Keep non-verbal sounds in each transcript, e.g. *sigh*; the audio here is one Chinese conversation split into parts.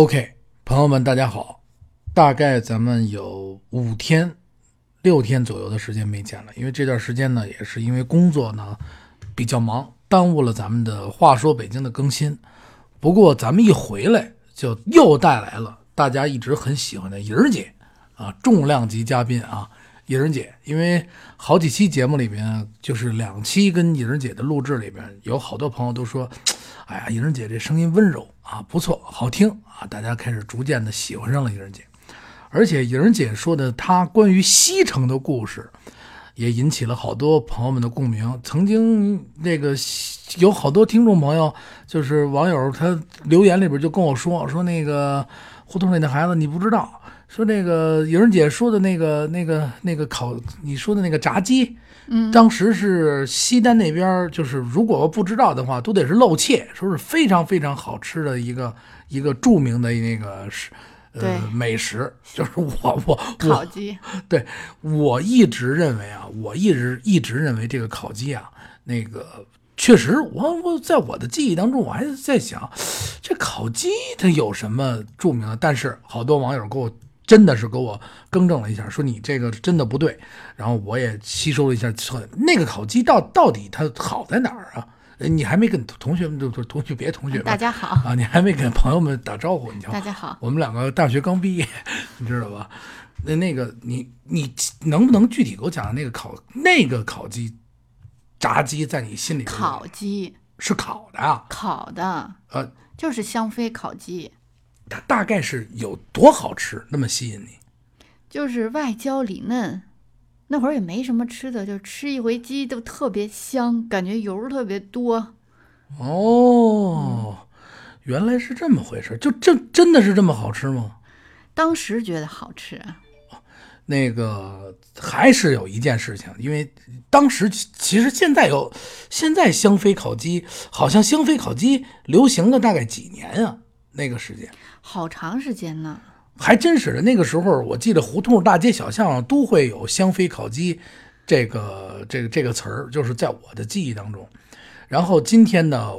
OK，朋友们，大家好。大概咱们有五天、六天左右的时间没见了，因为这段时间呢，也是因为工作呢比较忙，耽误了咱们的《话说北京》的更新。不过咱们一回来，就又带来了大家一直很喜欢的莹儿姐啊，重量级嘉宾啊，莹儿姐。因为好几期节目里面，就是两期跟莹儿姐的录制里边，有好多朋友都说。哎呀，莹儿姐这声音温柔啊，不错，好听啊，大家开始逐渐的喜欢上了莹儿姐。而且莹儿姐说的她关于西城的故事，也引起了好多朋友们的共鸣。曾经那个有好多听众朋友，就是网友，他留言里边就跟我说说那个胡同里的孩子，你不知道，说那个莹儿姐说的那个那个那个烤，你说的那个炸鸡。嗯，当时是西单那边，就是如果不知道的话，都得是漏怯，说是非常非常好吃的一个一个著名的那个是呃美食，就是我我烤鸡。*laughs* 对我一直认为啊，我一直一直认为这个烤鸡啊，那个确实，我我在我的记忆当中，我还在想，这烤鸡它有什么著名的？但是好多网友给我。真的是给我更正了一下，说你这个真的不对，然后我也吸收了一下错。那个烤鸡到到底它好在哪儿啊？你还没跟同学们，就是同学别同学 *laughs* 大家好啊，你还没跟朋友们打招呼，你瞧，大家好，我们两个大学刚毕业，*laughs* 你知道吧？那那个你你能不能具体给我讲讲那个烤那个烤鸡炸鸡在你心里？烤鸡是烤的啊？烤的，呃，就是香妃烤鸡。它大概是有多好吃，那么吸引你？就是外焦里嫩，那会儿也没什么吃的，就吃一回鸡都特别香，感觉油特别多。哦，原来是这么回事，就这真的是这么好吃吗？当时觉得好吃。那个还是有一件事情，因为当时其实现在有，现在香妃烤鸡好像香妃烤鸡流行了大概几年啊？那个时间。好长时间呢，还真是的。那个时候，我记得胡同大街小巷都会有“香妃烤鸡”这个这个这个词儿，就是在我的记忆当中。然后今天呢，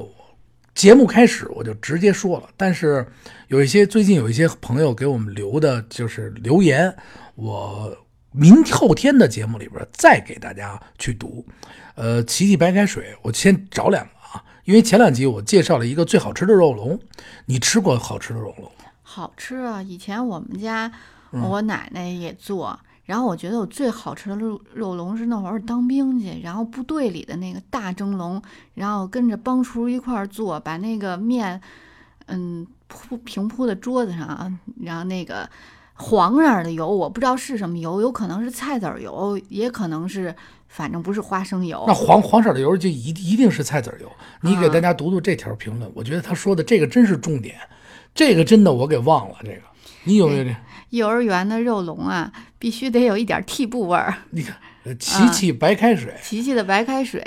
节目开始我就直接说了，但是有一些最近有一些朋友给我们留的就是留言，我明后天的节目里边再给大家去读。呃，奇迹白开水，我先找两个。因为前两集我介绍了一个最好吃的肉龙，你吃过好吃的肉龙吗？好吃啊！以前我们家我奶奶也做，然后我觉得我最好吃的肉肉龙是那会儿当兵去，然后部队里的那个大蒸笼，然后跟着帮厨一块儿做，把那个面，嗯，铺平铺在桌子上，然后那个黄色的油，我不知道是什么油，有可能是菜籽油，也可能是。反正不是花生油，那黄黄色的油就一一定是菜籽油。你给大家读读这条评论，我觉得他说的这个真是重点，这个真的我给忘了。这个你有没有这？幼儿园的肉龙啊，必须得有一点屉布味儿。你看，琪琪白开水，*laughs* 琪琪的白开水。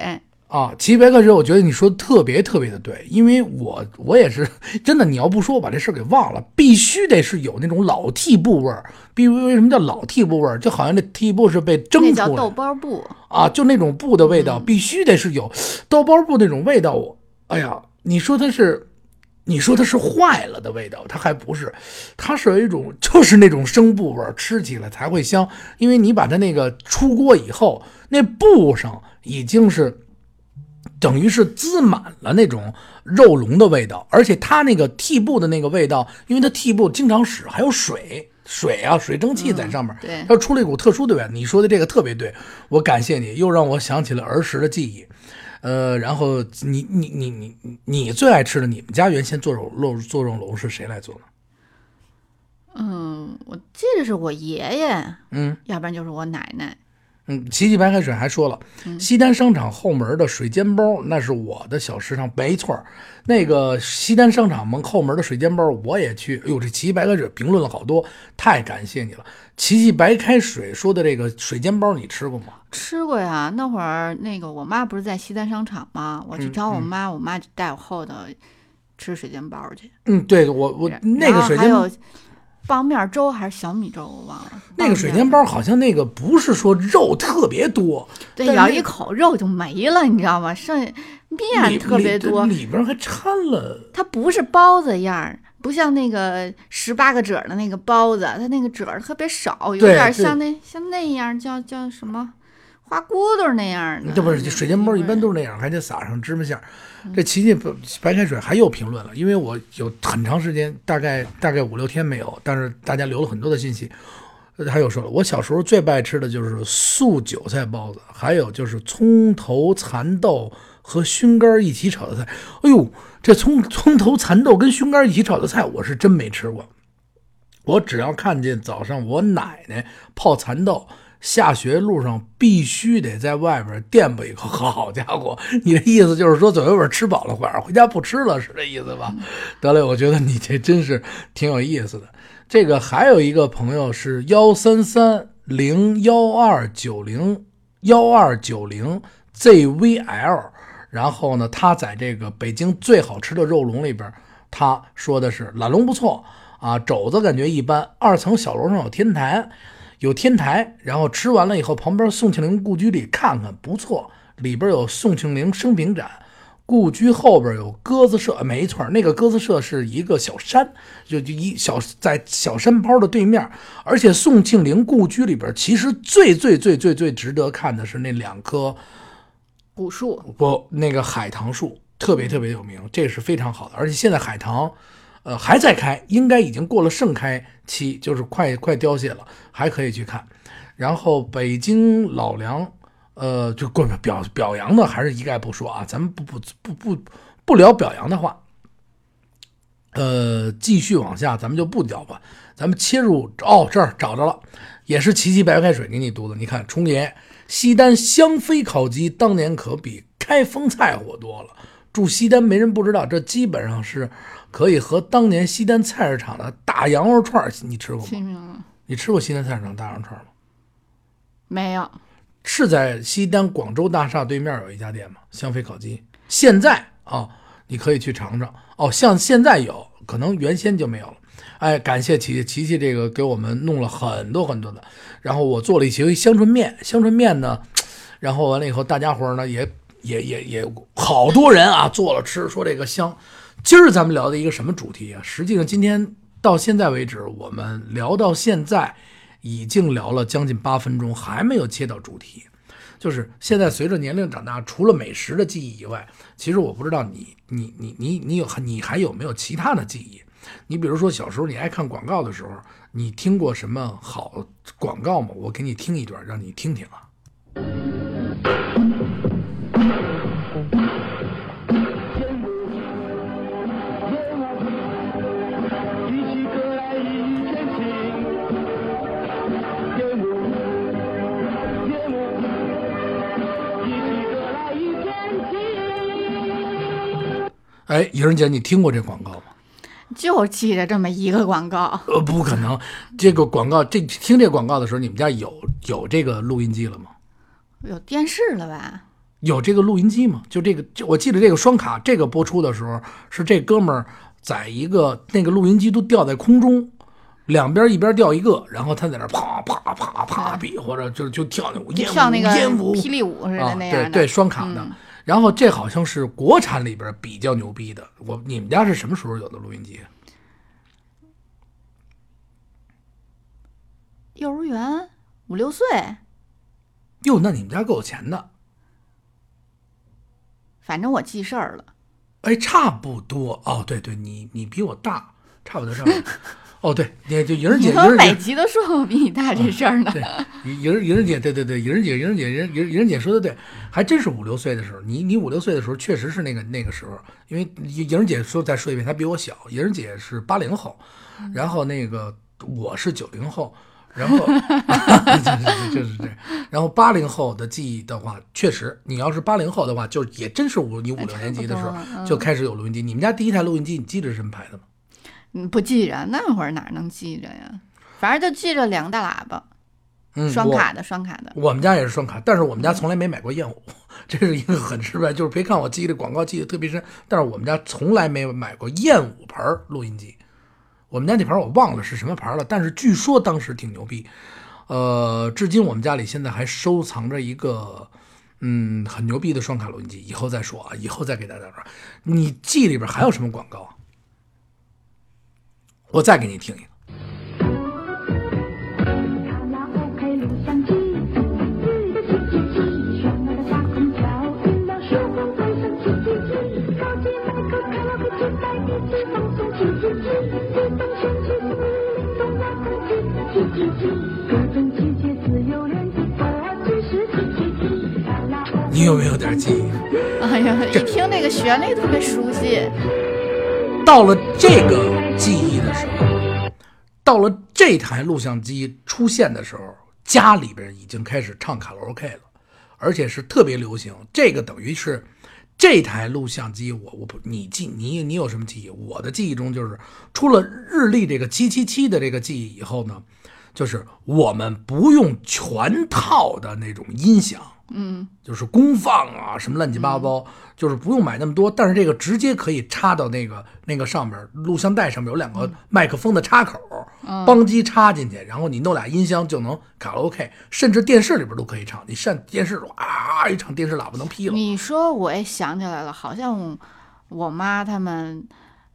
啊，齐白开水，我觉得你说的特别特别的对，因为我我也是真的，你要不说我把这事儿给忘了，必须得是有那种老屉布味儿。比如为什么叫老屉布味儿？就好像那屉布是被蒸出来，那叫豆包布啊，就那种布的味道，必须得是有豆包布那种味道。哎呀，你说它是，你说它是坏了的味道，它还不是，它是有一种就是那种生布味儿，吃起来才会香。因为你把它那个出锅以后，那布上已经是。等于是滋满了那种肉龙的味道，而且它那个屉布的那个味道，因为它屉布经常使，还有水水啊，水蒸气在上面，对，它出了一股特殊的味道。你说的这个特别对，我感谢你，又让我想起了儿时的记忆。呃，然后你你你你你最爱吃的，你们家原先做肉肉做肉龙是谁来做的？嗯，我记得是我爷爷，嗯，要不然就是我奶奶。嗯，奇迹白开水还说了，西单商场后门的水煎包，那是我的小食堂，没错那个西单商场门后门的水煎包，我也去。哎呦，这奇迹白开水评论了好多，太感谢你了。奇迹白开水说的这个水煎包，你吃过吗？吃过呀，那会儿那个我妈不是在西单商场吗？我去找我妈，我妈就带我后头吃水煎包去。嗯，对我我那个水煎包。棒面粥还是小米粥，我忘了。那个水煎包好像那个不是说肉特别多，对，咬一口肉就没了，你知道吗？剩面特别多，里边还掺了。它不是包子样儿，不像那个十八个褶儿的那个包子，它那个褶儿特别少，有点像那像那样叫叫什么花骨朵儿那样的。这不是水煎包一般都是那样，还得撒上芝麻馅儿。这琪琪不白开水还有评论了，因为我有很长时间，大概大概五六天没有，但是大家留了很多的信息。他又说了，我小时候最不爱吃的就是素韭菜包子，还有就是葱头蚕豆和熏干一起炒的菜。哎呦，这葱葱头蚕豆跟熏干一起炒的菜，我是真没吃过。我只要看见早上我奶奶泡蚕豆，下学路上必须得在外边垫吧一口。好家伙，*laughs* 你的意思就是说走一会儿吃饱了，晚上回家不吃了，是这意思吧？得嘞，我觉得你这真是挺有意思的。这个还有一个朋友是幺三三零幺二九零幺二九零 ZVL，然后呢，他在这个北京最好吃的肉笼里边，他说的是懒龙不错啊，肘子感觉一般，二层小楼上有天台，有天台，然后吃完了以后，旁边宋庆龄故居里看看不错，里边有宋庆龄生平展。故居后边有鸽子社，没错，那个鸽子社是一个小山，就就一小在小山包的对面。而且宋庆龄故居里边，其实最最最最最值得看的是那两棵古树，不那个海棠树，特别特别有名，这是非常好的。而且现在海棠，呃还在开，应该已经过了盛开期，就是快快凋谢了，还可以去看。然后北京老梁。呃，就过表表扬的还是一概不说啊，咱们不不不不不聊表扬的话，呃，继续往下，咱们就不聊吧，咱们切入哦，这儿找着了，也是奇奇白开水给你读的，你看，冲爷西单香妃烤鸡当年可比开封菜火多了，住西单没人不知道，这基本上是可以和当年西单菜市场的大羊肉串，你吃过吗？你吃过西单菜市场大羊肉串吗？没有？是在西单广州大厦对面有一家店吗？香妃烤鸡，现在啊，你可以去尝尝哦。像现在有可能原先就没有了。哎，感谢琪琪琪这个给我们弄了很多很多的，然后我做了一些香椿面，香椿面呢，然后完了以后，大家伙呢也也也也好多人啊做了吃，说这个香。今儿咱们聊的一个什么主题啊？实际上今天到现在为止，我们聊到现在。已经聊了将近八分钟，还没有切到主题。就是现在随着年龄长大，除了美食的记忆以外，其实我不知道你你你你你有你还有没有其他的记忆？你比如说小时候你爱看广告的时候，你听过什么好广告吗？我给你听一段，让你听听啊。哎，莹儿姐，你听过这广告吗？就记着这么一个广告。呃，不可能，这个广告，这听这广告的时候，你们家有有这个录音机了吗？有电视了吧？有这个录音机吗？就这个，就我记得这个双卡，这个播出的时候是这哥们儿在一个那个录音机都吊在空中，两边一边吊一个，然后他在那啪啪啪啪比划着，就就跳那舞，跳那个霹雳舞似的那样的，对对，双卡的。然后这好像是国产里边比较牛逼的。我你们家是什么时候有的录音机？幼儿园五六岁。哟，那你们家够有钱的。反正我记事儿了。哎，差不多哦。对对，你你比我大，差不多差不多。哦，对，也就莹儿姐，*laughs* 莹儿姐每集都说我比你大这事儿呢。对，莹儿莹儿姐，对对对，莹儿姐，莹儿姐，莹莹莹儿姐说的对，还真是五六岁的时候。你你五六岁的时候，确实是那个那个时候，因为莹儿姐说再说一遍，她比我小。莹儿姐是八零后，然后那个我是九零后，然后 *laughs* *laughs* 就是就是这样。然后八零后的记忆的话，确实，你要是八零后的话，就也真是五你五六年级的时候就开始有录音机。你们家第一台录音机，你记得是什么牌子吗？嗯，不记着，那会儿哪能记着呀？反正就记着两个大喇叭，嗯，双卡的，双卡的。我们家也是双卡，但是我们家从来没买过燕舞，这是一个很失败。就是别看我记得广告记得特别深，但是我们家从来没有买过燕舞牌录音机。我们家那牌我忘了是什么牌了，但是据说当时挺牛逼。呃，至今我们家里现在还收藏着一个，嗯，很牛逼的双卡录音机。以后再说啊，以后再给大家说。你记里边还有什么广告？我再给你听一个。你有没有点记忆？哎呀，一听那个旋律特别熟悉。到了这个记忆的时候，到了这台录像机出现的时候，家里边已经开始唱卡拉 OK 了，而且是特别流行。这个等于是这台录像机，我我不你记你你有什么记忆？我的记忆中就是出了日历这个七七七的这个记忆以后呢，就是我们不用全套的那种音响。嗯，就是功放啊，什么乱七八糟，就是不用买那么多，但是这个直接可以插到那个那个上面，录像带上面有两个麦克风的插口，邦机插进去，然后你弄俩音箱就能卡拉 OK，甚至电视里边都可以唱。你上电视啊一唱，电视喇叭能劈了。你说我也想起来了，好像我妈他们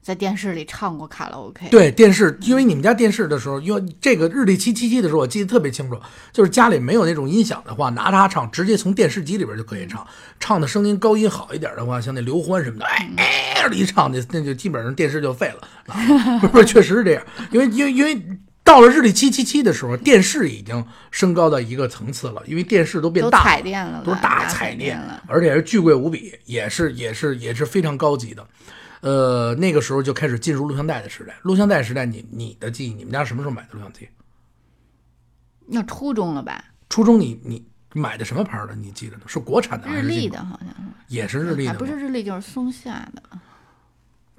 在电视里唱过卡拉 OK。对电视，因为你们家电视的时候，因为这个日历七七七的时候，我记得特别清楚，就是家里没有那种音响的话，拿它唱，直接从电视机里边就可以唱。唱的声音高音好一点的话，像那刘欢什么的，哎哎一唱，那那就基本上电视就废了。啊、不是，确实是这样，因为因为因为到了日历七七七的时候，电视已经升高到一个层次了，因为电视都变大了彩电了，都是大大彩电了。，而且是巨贵无比，也是也是也是非常高级的。呃，那个时候就开始进入录像带的时代。录像带时代，你你的记忆，你们家什么时候买的录像机？那初中了吧？初中你你买的什么牌儿的？你记得呢？是国产的还日立的好像是，也是日立的还？不是日立就是松下的。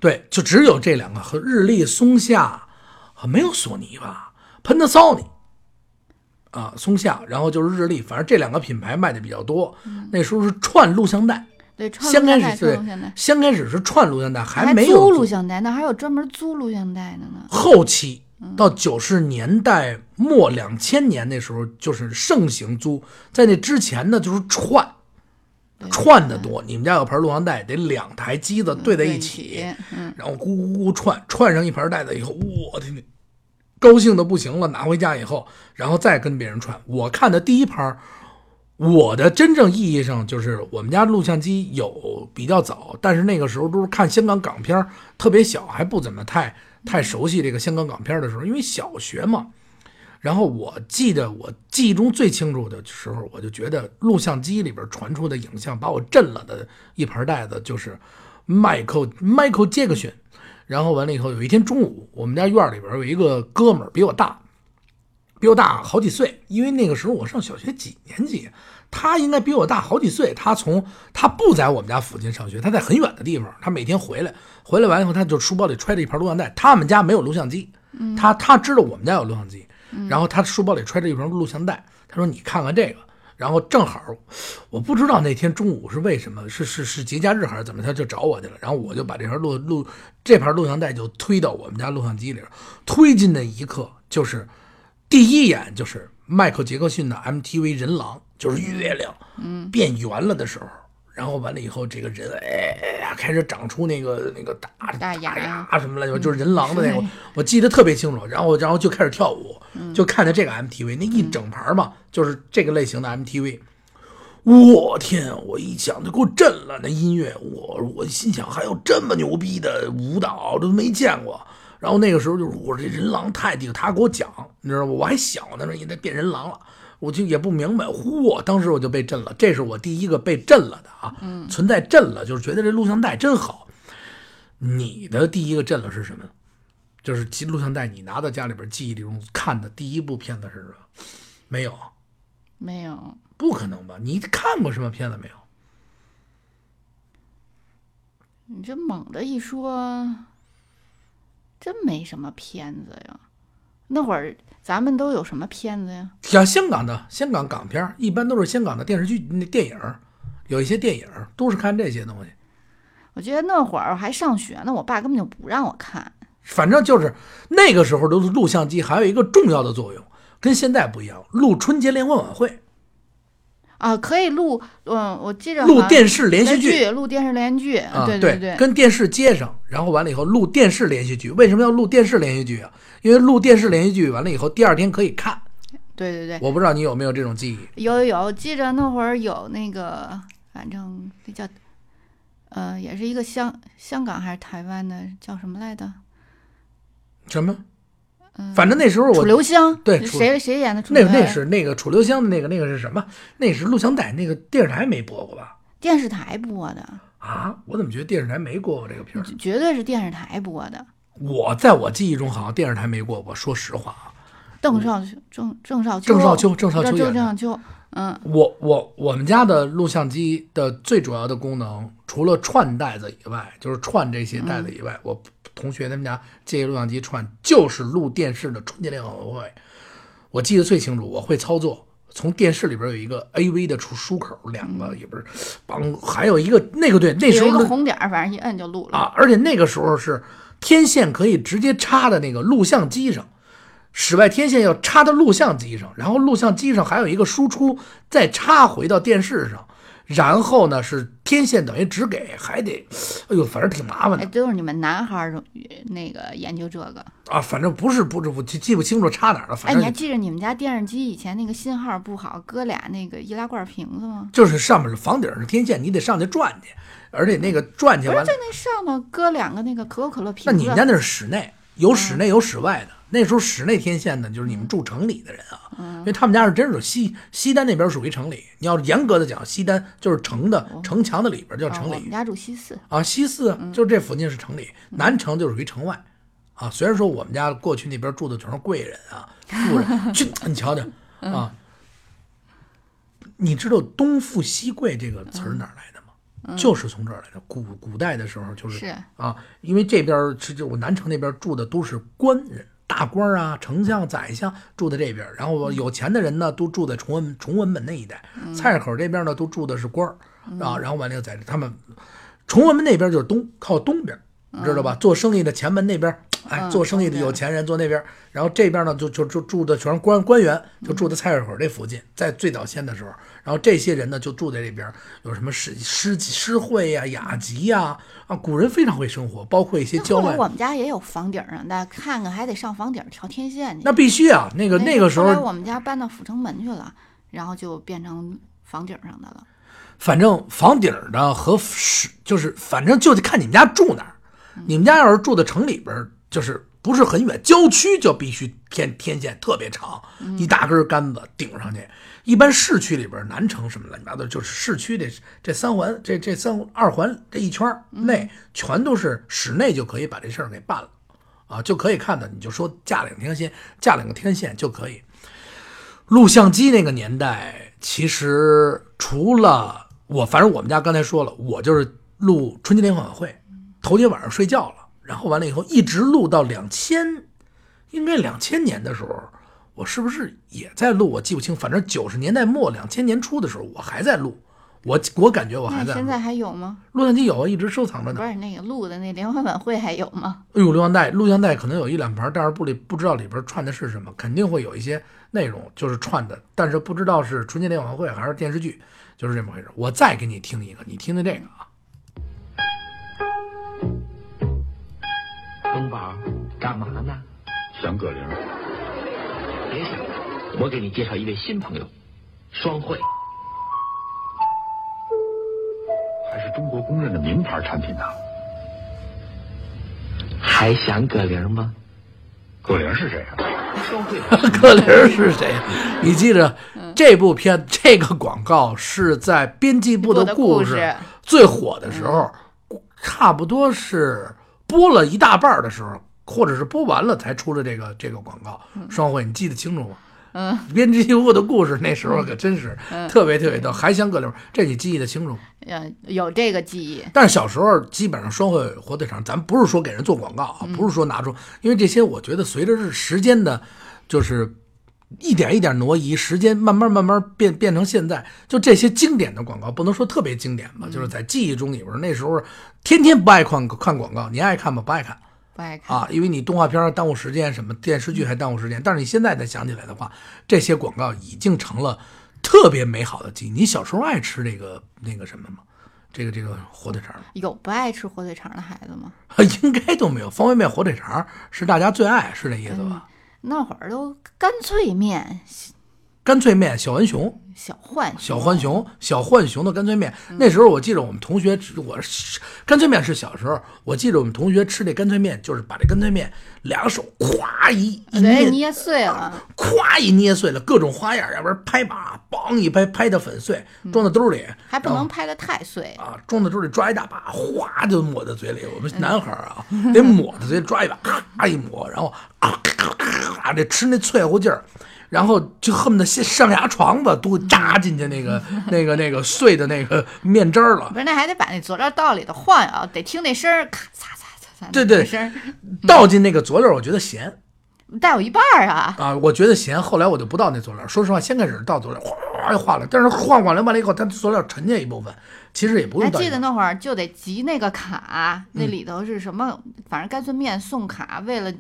对，就只有这两个和日立、松下，啊没有索尼吧？Panasonic 啊，松下，然后就是日立，反正这两个品牌卖的比较多。那时候是串录像带，对，串先开始对先开始是串录像带，还没有租录像带，那还有专门租录像带的呢。后期到九十年代末两千年那时候，就是盛行租，在那之前呢就是串。串的多，你们家有盘录像带，得两台机子对在一起，嗯，然后咕咕咕咕串，串上一盘带子以后，我天，高兴的不行了。拿回家以后，然后再跟别人串。我看的第一盘，我的真正意义上就是我们家录像机有比较早，但是那个时候都是看香港港片儿，特别小，还不怎么太太熟悉这个香港港片儿的时候，因为小学嘛。然后我记得我记忆中最清楚的时候，我就觉得录像机里边传出的影像把我震了的一盘带子，就是迈克 Michael Jackson。然后完了以后，有一天中午，我们家院里边有一个哥们儿比我大，比我大好几岁，因为那个时候我上小学几年级，他应该比我大好几岁。他从他不在我们家附近上学，他在很远的地方。他每天回来，回来完以后，他就书包里揣着一盘录像带。他们家没有录像机，他他知道我们家有录像机，然后他书包里揣着一盘录像带。他说：“你看看这个。”然后正好，我不知道那天中午是为什么，是是是节假日还是怎么，他就找我去了。然后我就把这盘录录这盘录像带就推到我们家录像机里，推进的一刻就是第一眼就是迈克杰克逊的 MTV 人狼，就是月亮，嗯，变圆了的时候。然后完了以后，这个人哎呀开始长出那个那个大大牙牙什么来着，就是人狼的那个，我记得特别清楚。然后然后就开始跳舞，就看着这个 MTV 那一整盘嘛，就是这个类型的 MTV。我天！我一想就给我震了，那音乐，我我心想还有这么牛逼的舞蹈都没见过。然后那个时候就是我这人狼太低，他给我讲，你知道吗？我还小呢，说你在变人狼了，我就也不明白。嚯！当时我就被震了，这是我第一个被震了的啊，存在震了，就是觉得这录像带真好。你的第一个震了是什么？就是记录像带，你拿到家里边记忆里中看的第一部片子是什么？没有，没有，不可能吧？你看过什么片子没有？你这猛的一说，真没什么片子呀。那会儿咱们都有什么片子呀？像香港的香港港片儿，一般都是香港的电视剧、那电影儿，有一些电影儿都是看这些东西。我觉得那会儿还上学呢，我爸根本就不让我看。反正就是那个时候的录像机还有一个重要的作用，跟现在不一样，录春节联欢晚会。啊，可以录，嗯，我记着录电视连续剧录电视连续剧，啊，对对对，跟电视接上，然后完了以后录电视连续剧。为什么要录电视连续剧啊？因为录电视连续剧完了以后，第二天可以看。对对对，我不知道你有没有这种记忆？有有有，记着那会儿有那个，反正那叫，呃，也是一个香香港还是台湾的，叫什么来着？什么？嗯，反正那时候楚我留香，对楚谁谁演的楚那留香？那是那个楚留香的那个那个是什么？那是录像带，那个电视台没播过吧？电视台播的，啊，我怎么觉得电视台没播过这个片儿？绝对是电视台播的。我在我记忆中好像电视台没过过。说实话啊，邓少秋，郑郑少秋，郑少秋郑少秋郑少秋，嗯，我我我们家的录像机的最主要的功能，除了串带子以外，就是串这些带子以外，我同学他们家借录像机串，就是录电视的春节联欢晚会。我记得最清楚，我会操作。从电视里边有一个 AV 的出出口，两个也不是，帮还有一个那个对，那时有一个红点，反正一摁就录了。啊，而且那个时候是天线可以直接插在那个录像机上，室外天线要插到录像机上，然后录像机上还有一个输出，再插回到电视上，然后呢是天线等于只给，还得，哎呦，反正挺麻烦哎，的都是你们男孩儿那个研究这个。啊，反正不是不是不记记不清楚差哪儿了，哎，反正你还记着你们家电视机以前那个信号不好，搁俩那个易拉罐瓶子吗？就是上面是房顶是天线，你得上去转去，而且那个转去完了不是在，那上头搁两个那个可口可乐瓶子。那你们家那是室内，有室内有室外的。那时候室内天线呢，就是你们住城里的人啊，因为他们家是真是西西单那边属于城里。你要严格的讲，西单就是城的城墙的里边叫啊城里我们家住西四，啊，西四啊就这附近是城里，南城就属于城外啊。虽然说我们家过去那边住的全是贵人啊，富人，*laughs* 去你瞧瞧啊，你知道“东富西贵”这个词儿哪来的吗？就是从这儿来的。古古代的时候就是是啊，因为这边儿是就我南城那边住的都是官人、大官儿啊、丞相、宰相住在这边儿，然后有钱的人呢都住在崇文崇文门那一带，菜市口这边呢都住的是官儿啊，然后完了又在他们崇文门那边就是东靠东边知道吧？做生意的前门那边儿，哎，嗯做生意的有钱人坐那边儿，然后这边呢就就就住的全是官官员，就住在菜市口这附近，在最早先的时候，然后这些人呢就住在这边儿，有什么诗诗诗会呀、雅集呀啊，古人非常会生活，包括一些郊外那后来我们家也有房顶上的，看看还得上房顶调天线去。那必须啊，那个那个时候，后来我们家搬到阜成门去了，然后就变成房顶上的了。反正房顶儿的和是就是反正就得看你们家住哪儿。你们家要是住在城里边儿，就是不是很远，郊区就必须天天线特别长，一大根杆子顶上去。一般市区里边，南城什么乱七八糟，就是市区这这三环这这三二环这一圈内，全都是室内就可以把这事儿给办了啊，就可以看到，你就说架两天线，架两个天线就可以。录像机那个年代，其实除了我，反正我们家刚才说了，我就是录春节联欢晚会，头天晚上睡觉了，然后完了以后一直录到两千，应该两千年的时候，我是不是也在录？我记不清，反正九十年代末两千年初的时候，我还在录。我我感觉我还在录现在还有吗？录像机有啊，一直收藏着呢。不是那个录的那联欢晚会还有吗？*laughs* 哎呦，录像带，录像带可能有一两盘，但是不里不知道里边串的是什么，肯定会有一些内容就是串的，但是不知道是春节联欢晚会还是电视剧，就是这么回事。我再给你听一个，你听听这个啊，东宝，干嘛呢？想葛玲，别想，我给你介绍一位新朋友，双汇。还是中国公认的名牌产品呢。还想葛玲吗？葛玲是谁啊？双汇 *laughs* 葛玲是谁？你记着，这部片这个广告是在编辑部的故事最火的时候，差不多是播了一大半的时候，或者是播完了才出了这个这个广告。双汇，你记得清楚吗？嗯，编辑部的故事那时候可真是特别特别逗，还想葛玲，这你记得清楚吗？呃，有这个记忆。但是小时候基本上双汇火腿肠，咱不是说给人做广告啊，不是说拿出，因为这些我觉得随着是时间的，就是一点一点挪移，时间慢慢慢慢变变成现在，就这些经典的广告，不能说特别经典吧，就是在记忆中里边，那时候天天不爱看看广告，你爱看吗？不爱看。不爱看。啊，因为你动画片耽误时间，什么电视剧还耽误时间。但是你现在再想起来的话，这些广告已经成了特别美好的记忆。你小时候爱吃这个那个什么吗？这个这个火腿肠？有不爱吃火腿肠的孩子吗？*laughs* 应该都没有。方便面、火腿肠是大家最爱，是这意思吧？那会儿都干脆面、干脆面、小浣熊、小浣小浣熊、小浣熊的干脆面。那时候我记得我们同学，我干脆面是小时候，我记得我们同学吃那干脆面，就是把这干脆面两手咵一一，捏，捏碎了，咵一捏碎了，各种花样，要不然拍把，梆一拍，拍的粉碎，装在兜里，还不能拍的太碎。啊，装在兜里抓一大把，哗就抹在嘴里。我们男孩儿啊，得抹在嘴里抓一把，咔一抹，然后咔咔咔这吃那脆乎劲儿，然后就恨不得先上牙床子都扎进去那个 *laughs* 那个那个碎的那个面汁儿了不。是，那还得把那佐料倒里头晃悠，得听那声儿，咔嚓嚓嚓嚓，对对倒进那个佐料，我觉得咸带有一半儿啊。啊，我觉得咸。后来我就不倒那佐料，说实话，先开始倒佐料，哗就化了，但是晃完了完了以后，它佐料沉下一部分，其实也不还用倒。记得那会儿就得集那个卡，那嗯里头是什么？反正干脆面送卡，为了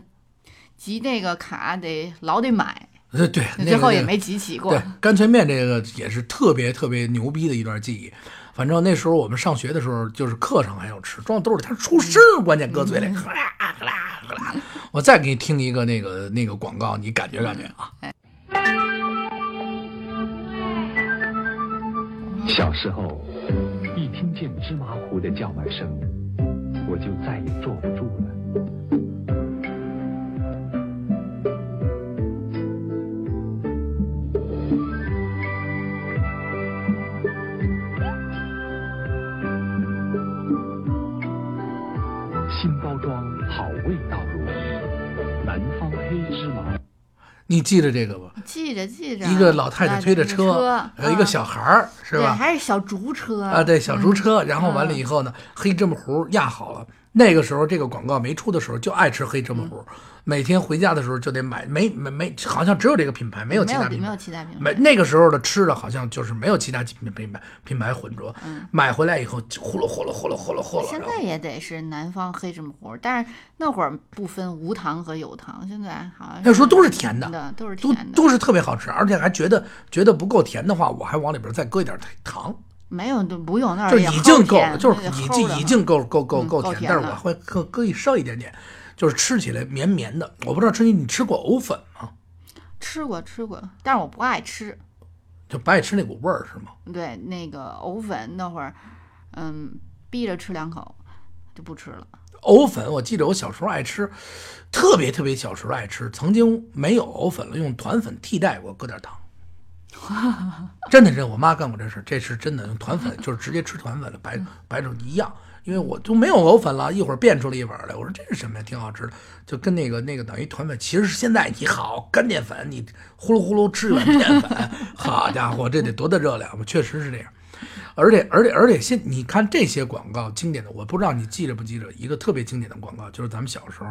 集那个卡得老得买，对对，最后也没集齐过对。，干脆面这个也是特别特别牛逼的一段记忆。反正那时候我们上学的时候，就是课上还要吃，装兜里它出声儿，关键搁嘴里，呵啦呵啦呵啦。我再给你听一个那个那个广告，你感觉感觉啊。小时候，一听见芝麻糊的叫卖声，我就再也坐不住了。你记着这个吧？记着记着，一个老太太推着车，车，有一个小孩儿，是对，吧？还是小竹车啊，对，小竹车，然后完了以后呢，黑芝麻糊压好了。那个时候这个广告没出的时候，就爱吃黑芝麻糊，每天回家的时候就得买，没没没，好像只有这个品牌，没有其他品牌。没有。其他品没牌，那个时候的吃的好像就是没有其他品品牌品牌混着，买回来以后就呼噜呼噜呼噜呼噜呼噜，现在也得是南方黑芝麻糊，但是那会儿不分无糖和有糖，现在好像那时候都是甜的的，都是甜的，都是特别好吃，而且还觉得觉得不够甜的话，我还往里边再搁一点糖，没有都不用，那就儿就已经够了，就是已经已经够够够嗯够甜，但是我会搁搁一剩一点点，就是吃起来绵绵的。我不知道春雨你吃过藕粉吗？吃过吃过，但是我不爱吃。就不爱吃那股味儿是吗？对，那个藕粉那会儿，嗯，逼着吃两口就不吃了。藕粉，我记得我小时候爱吃，特别特别小时候爱吃，曾经没有藕粉了，用团粉替代过，搁点糖。真的，真的，我妈干过这事，这是真的，用团粉 *laughs* 就是直接吃团粉了，白白种一样，因为我就没有藕粉了，一会儿变出了一碗来，我说这是什么呀，挺好吃的，就跟那个那个等于团粉，其实是现在你好干淀粉，你呼噜呼噜吃一碗淀粉，*laughs* 好家伙，这得多大热量吧？确实是这样。而且而且而且现你看这些广告经典的，我不知道你记着不记着一个特别经典的广告，就是咱们小时候，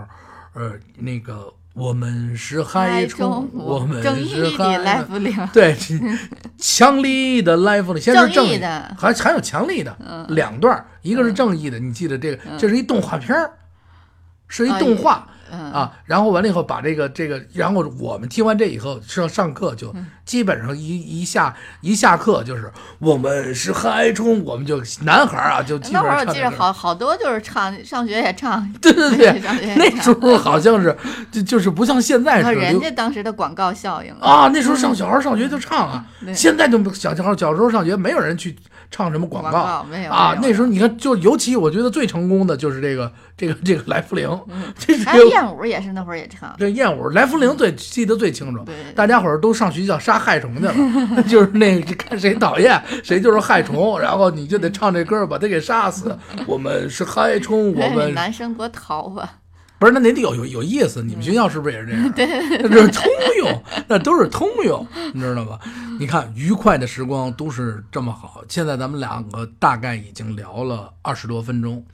呃，那个我们是海虫，我们是海来福林，*laughs* 对，*laughs* 强力的来福林，先是正正义的。嗯还还有强力的，两段，一个是正义的，你记得这个，这是一动画片儿，是一动画。嗯。啊，然后完了以后把这个这个，然后我们听完这以后上上课就嗯。基本上一一下一下课就是我们是嗨冲，我们就男孩儿啊就基那会儿我记着好好多就是唱上学也唱，*laughs* 对对对那时候好像是就就是不像现在然后似的人家当时的广告效应啊，那时候上小孩上学就唱啊，现在就小小孩小时候上学没有人去唱什么广广告没有啊。那时候你看，就尤其我觉得最成功的就是这个这个这个来福灵，*laughs* 这是还有燕舞也是那会儿也唱，这燕舞来福灵最记得最清楚对，大家伙儿都上学校杀害虫去了，就是那个看谁讨厌谁就是害虫，然后你就得唱这歌把他给杀死。*laughs* 我们是害虫，我们男生多淘啊，不是，那得有有有意思。你们学校是不是也是这样？*laughs* 对，这是通用，那都是通用，你知道吧？你看，愉快的时光都是这么好。现在咱们两个大概已经聊了二十多分钟，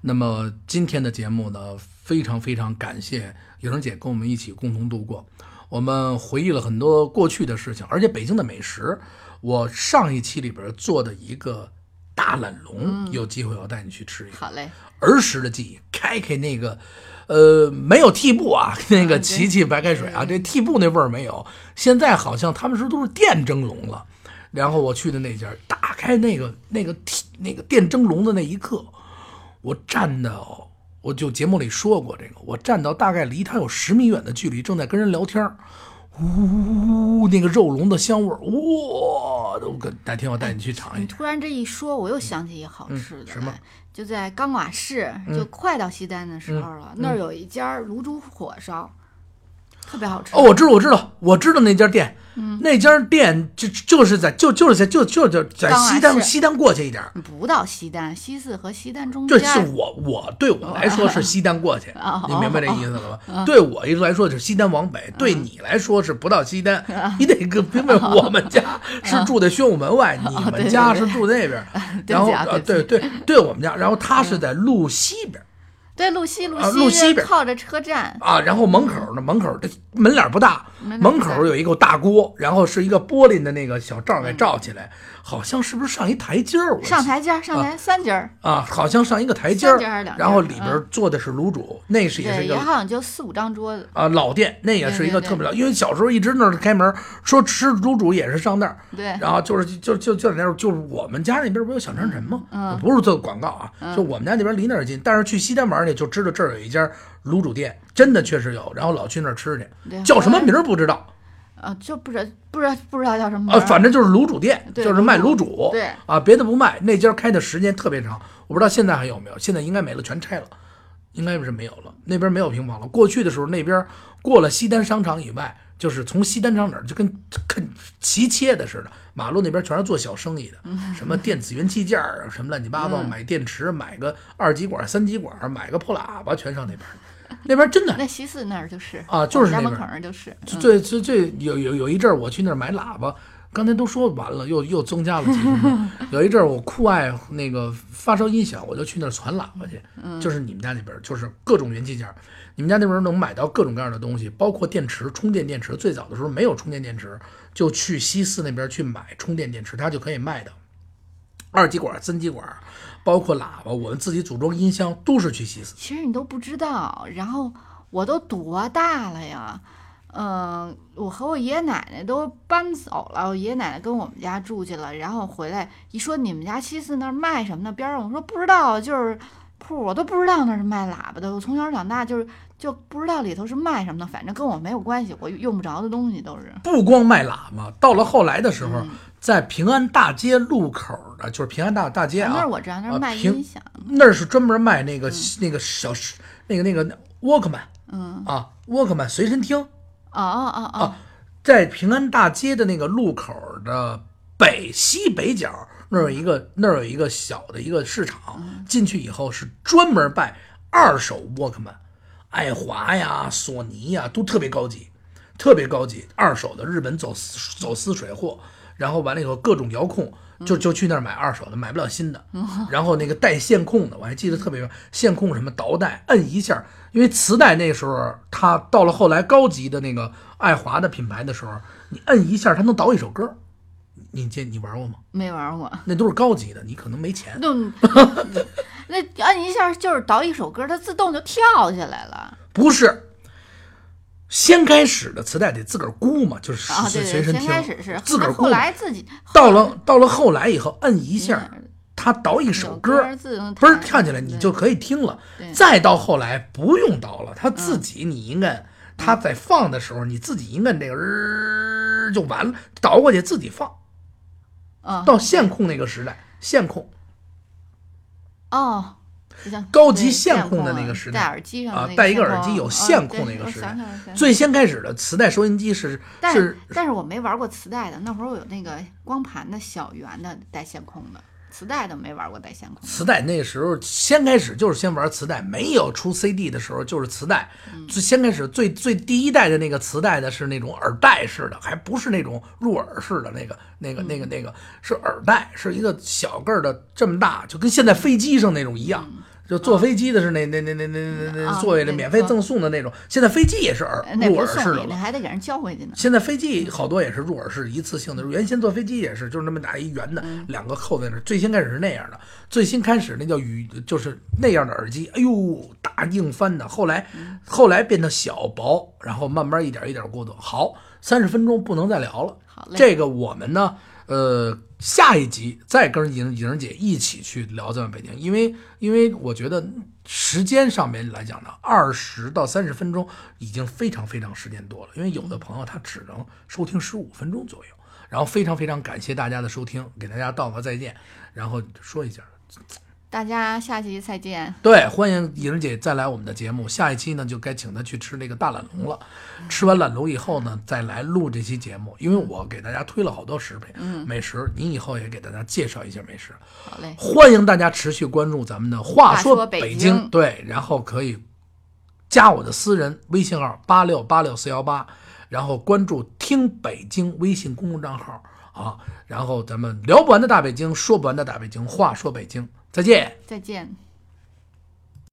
那么今天的节目呢，非常非常感谢有人姐跟我们一起共同度过。我们回忆了很多过去的事情，而且北京的美食，我上一期里边做的一个大懒龙，有机会我带你去吃一个。好嘞，儿时的记忆，开开那个，呃，没有屉布啊，*laughs* 那个对沏沏白开水啊，这屉布那味儿没有。现在好像他们说都是电蒸笼了，然后我去的那家，打开那个那个那个电蒸笼的那一刻，我站到，我就节目里说过这个，我站到大概离他有十米远的距离，正在跟人聊天儿，呜，那个肉笼的香味儿，哇！我跟哪天我带你去尝一尝。你突然这一说，我又想起一好吃的嗯什么？来，就在钢瓦市，就快到西单的时候了，那儿有一家卤煮火烧，特别好吃。哦，我知道，我知道，我知道那家店，那家店就就是在就就是在就就就在西单西单过去一点儿，不到西单，西四和西单中这间。是我我对我来说是西单过去哦，你明白这意思了吧？对我一来说是西单往北，对你来说是不到西单，你得个明白我们家是住在宣武门外，你们家是住那边，对然后呃对对对对我们家，然后他是在路西边。对路西路西边靠着车站，啊，然后门口呢，门口这门脸不大，门口有一个大锅，然后是一个玻璃的那个小罩给罩起来，好像是不是上一台阶儿？我上台阶儿上台三阶儿，啊，好像上一个台阶儿然后里边做的是卤煮，那是也是对，一个好像就四五张桌子。啊老店，那也是一个特别老，因为小时候一直那儿开门，说吃卤煮也是上那儿。对然后就是就就就在那儿，就是我们家那边不有小长城吗？嗯不是做广告啊，就我们家那边离那儿近，但是去西单玩去就知道这儿有一家卤煮店，真的确实有，然后老去那儿吃去，叫什么名儿不知道。呃，就不知道不知道不知道叫什么啊，反正就是卤煮店，就是卖卤卤煮，对啊，别的不卖。那家开的时间特别长，我不知道现在还有没有，现在应该没了，全拆了，应该是没有了。那边没有平房了。过去的时候，那边过了西单商场以外，就是从西单商场就跟跟齐切的似的，马路那边全是做小生意的，*laughs* 什么电子元器件儿啊，什么乱七八糟，买电池，买个二极管、三极管，买个破喇叭，全上那边。*laughs* 那边真的那西四那儿就是啊就是家门口那儿就是。嗯最最最有有有一阵儿我去那儿买喇叭，刚才都说完了，又又增加了几分钟。*laughs* 有一阵儿我酷爱那个发烧音响，我就去那儿传喇叭去，就是你们家那边儿，就是各种元器件儿，你们家那边儿能买到各种各样的东西，包括电池、充电电池。最早的时候没有充电电池，就去西四那边儿去买充电电池，它就可以卖的。二极管、三极管，包括喇叭，我们自己组装音箱都是去西四。其实你都不知道，然后我都多大了呀？嗯、我和我爷爷奶奶都搬走了，我爷爷奶奶跟我们家住去了，然后回来一说你们家西四那儿卖什么的？边上我说不知道，就是铺，我都不知道那是卖喇叭的。我从小长大就是就不知道里头是卖什么的，反正跟我没有关系，我用不着的东西都是。不光卖喇嘛，到了后来的时嗯候，在平安大街路口的，就是平安大大街啊啊那儿，我知道，那啊是卖音响。那儿是专门卖那个、那个小那个那个沃克曼嗯，啊，沃克曼随身听，哦哦哦哦，在平安大街的那个路口的北西北角那儿有一个那儿有一个小的一个市场，进去以后是专门卖二手沃克曼，爱华呀、索尼呀都特别高级，特别高级，二手的日本走私走私水货，然后完了以后各种遥控。就就去那儿买二手的，买不了新的。然后那个带线控的，我还记得特别线控什么导带，摁一下，因为磁带那时候它到了后来高级的那个爱华的品牌的时候，你摁一下它能导一首歌。你这你玩过吗？没玩过。那都是高级的，你可能没钱。*laughs* 那那按一下就是倒一首歌，它自动就跳下来了。不是，先开始的磁带得自个儿估嘛，就是啊，对对，随随身听，先开始是，自个儿估。来自己到了到了后来以后，摁一下，嗯它倒一首歌，嘣儿跳起来，你就可以听了。再到后来不用倒了，它自己你一摁，它在放的时候，你自己一摁这个就完了，倒过去自己放。啊到线控那个时代，线控哦，高级线控的啊那个时代戴耳机上，啊戴一个耳机有啊线控那个时代最先开始的磁带收音机是但是但是我没玩过磁带的，那会儿我有那个光盘的小圆的带线控的，磁带都没玩过带线控的。磁带那时候先开始就是先玩磁带，没有出 CD 的时候就是磁带。最先开始最最第一代的那个磁带的是那种耳带式的，还不是那种入耳式的那个那个那个那个是耳带，是一个小个儿的这么大，就跟现在飞机上那种一样。就坐飞机的是那那那那那那那啊座位的那免费赠送的那种，现在飞机也是耳入耳式的了那。还得给人交回去呢。现在飞机好多也是入耳式一次性的，原先坐飞机也是，就是那么大一圆的，嗯两个扣在那儿。最先开始是那样的，最先开始那叫语，就是那样的耳机，哎呦，大硬翻的。后来，嗯后来变得小薄，然后慢慢一点一点过渡。好，三十分钟不能再聊了。这个我们呢，呃，下一集再跟莹莹姐一起去聊咱们北京，因为因为我觉得时间上面来讲呢，二十到三十分钟已经非常非常时间多了，因为有的朋友他只能收听十五分钟左右。然后非常非常感谢大家的收听，给大家道个再见，然后说一下。大家下期再见。对，欢迎颖儿姐再来我们的节目。下一期呢，就该请她去吃那个大懒龙了。吃完懒龙以后呢，再来录这期节目。因为我给大家推了好多食品、美食，你以后也给大家介绍一下美食。好嘞，欢迎大家持续关注咱们的《话话说北北京对，然后可以加我的私人微信号八六八六四幺八，然后关注“听北京”微信公众账号啊，然后咱们聊不完的大北京，说不完的大北京，话说北京，再见。再见。